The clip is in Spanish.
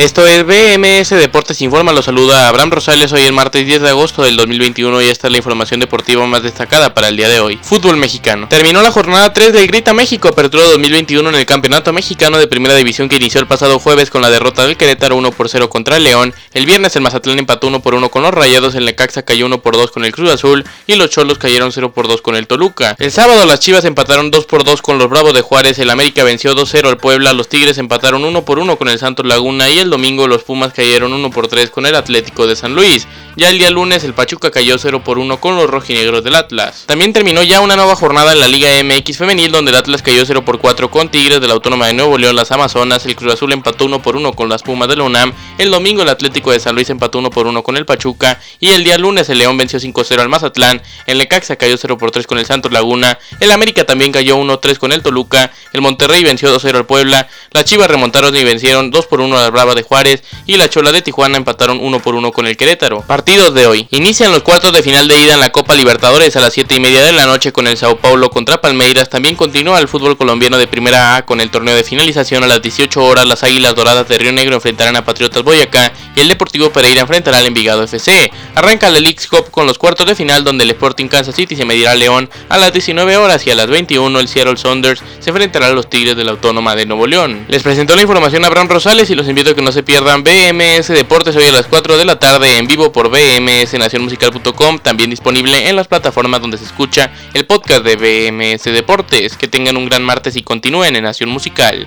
Esto es BMS Deportes Informa, lo saluda Abraham Rosales hoy el martes 10 de agosto del 2021 y esta es la información deportiva más destacada para el día de hoy. Fútbol mexicano. Terminó la jornada 3 del Grita México Apertura 2021 en el Campeonato Mexicano de Primera División que inició el pasado jueves con la derrota del Querétaro 1 por 0 contra el León. El viernes el Mazatlán empató 1 por 1 con los Rayados, el Necaxa cayó 1 por 2 con el Cruz Azul y los Cholos cayeron 0 por 2 con el Toluca. El sábado las Chivas empataron 2 por 2 con los Bravos de Juárez, el América venció 2-0 al Puebla, los Tigres empataron 1 por 1 con el Santos Laguna y el domingo los Pumas cayeron 1 por 3 con el Atlético de San Luis. Ya el día lunes el Pachuca cayó 0 por 1 con los rojinegros del Atlas. También terminó ya una nueva jornada en la Liga MX femenil donde el Atlas cayó 0 por 4 con Tigres de la Autónoma de Nuevo León, las Amazonas, el Cruz Azul empató 1 por 1 con las Pumas de la UNAM, el domingo el Atlético de San Luis empató 1 por 1 con el Pachuca. Y el día lunes el León venció 5-0 al Mazatlán, el Necaxa cayó 0 por 3 con el Santos Laguna, el América también cayó 1-3 con el Toluca, el Monterrey venció 2-0 al Puebla, las Chivas remontaron y vencieron 2 por 1 a la Brava de Juárez y la Chola de Tijuana empataron 1 por 1 con el Querétaro. Partidos de hoy. Inician los cuartos de final de ida en la Copa Libertadores a las 7 y media de la noche con el Sao Paulo contra Palmeiras. También continúa el fútbol colombiano de Primera A con el torneo de finalización a las 18 horas. Las Águilas Doradas de Río Negro enfrentarán a Patriotas Boyacá y el Deportivo Pereira enfrentará al Envigado FC. Arranca la League con los cuartos de final donde el Sporting Kansas City se medirá a León a las 19 horas y a las 21 el Seattle Saunders se enfrentará a los Tigres de la Autónoma de Nuevo León. Les presentó la información Abraham Rosales y los invito a que no se pierdan BMS Deportes hoy a las 4 de la tarde en vivo por bmsnacionmusical.com, también disponible en las plataformas donde se escucha el podcast de BMS Deportes. Que tengan un gran martes y continúen en Nación Musical.